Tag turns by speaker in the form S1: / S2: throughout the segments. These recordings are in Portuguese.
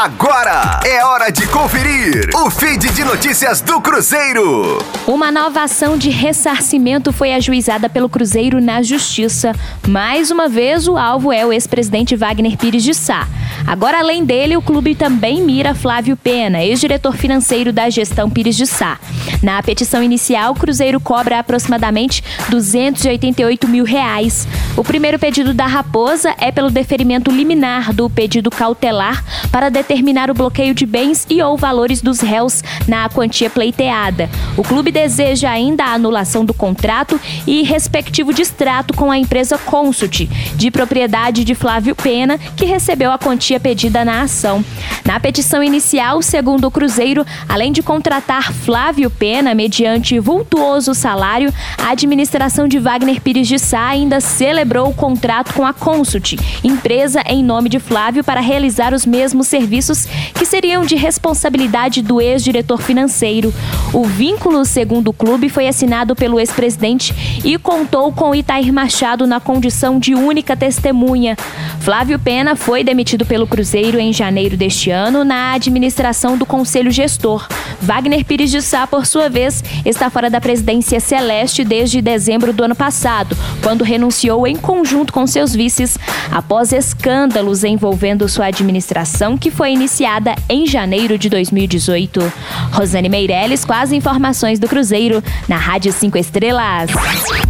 S1: Agora é hora de conferir o feed de notícias do Cruzeiro.
S2: Uma nova ação de ressarcimento foi ajuizada pelo Cruzeiro na Justiça. Mais uma vez, o alvo é o ex-presidente Wagner Pires de Sá. Agora, além dele, o clube também mira Flávio Pena, ex-diretor financeiro da gestão Pires de Sá. Na petição inicial, o Cruzeiro cobra aproximadamente 288 mil reais. O primeiro pedido da Raposa é pelo deferimento liminar do pedido cautelar para determinar o bloqueio de bens e ou valores dos réus na quantia pleiteada. O clube deseja ainda a anulação do contrato e respectivo distrato com a empresa Consult, de propriedade de Flávio Pena, que recebeu a quantia pedida na ação. Na petição inicial, segundo o Cruzeiro, além de contratar Flávio Pena mediante vultuoso salário, a administração de Wagner Pires de Sá ainda celebrou o contrato com a Consult, empresa em nome de Flávio para realizar os mesmos serviços que seriam de responsabilidade do ex-diretor financeiro. O vínculo, segundo o clube, foi assinado pelo ex-presidente e contou com Itair Machado na condição de única testemunha. Flávio Pena foi demitido pelo Cruzeiro em janeiro deste ano na administração do Conselho Gestor. Wagner Pires de Sá, por sua vez, está fora da presidência celeste desde dezembro do ano passado, quando renunciou em conjunto com seus vices após escândalos envolvendo sua administração, que foi iniciada em janeiro de 2018. Rosane Meirelles com as informações do Cruzeiro na Rádio 5 Estrelas.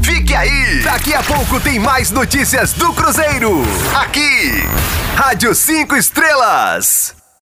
S1: Fique aí! Daqui a pouco tem mais notícias do Cruzeiro. Aqui, Rádio 5 Estrelas.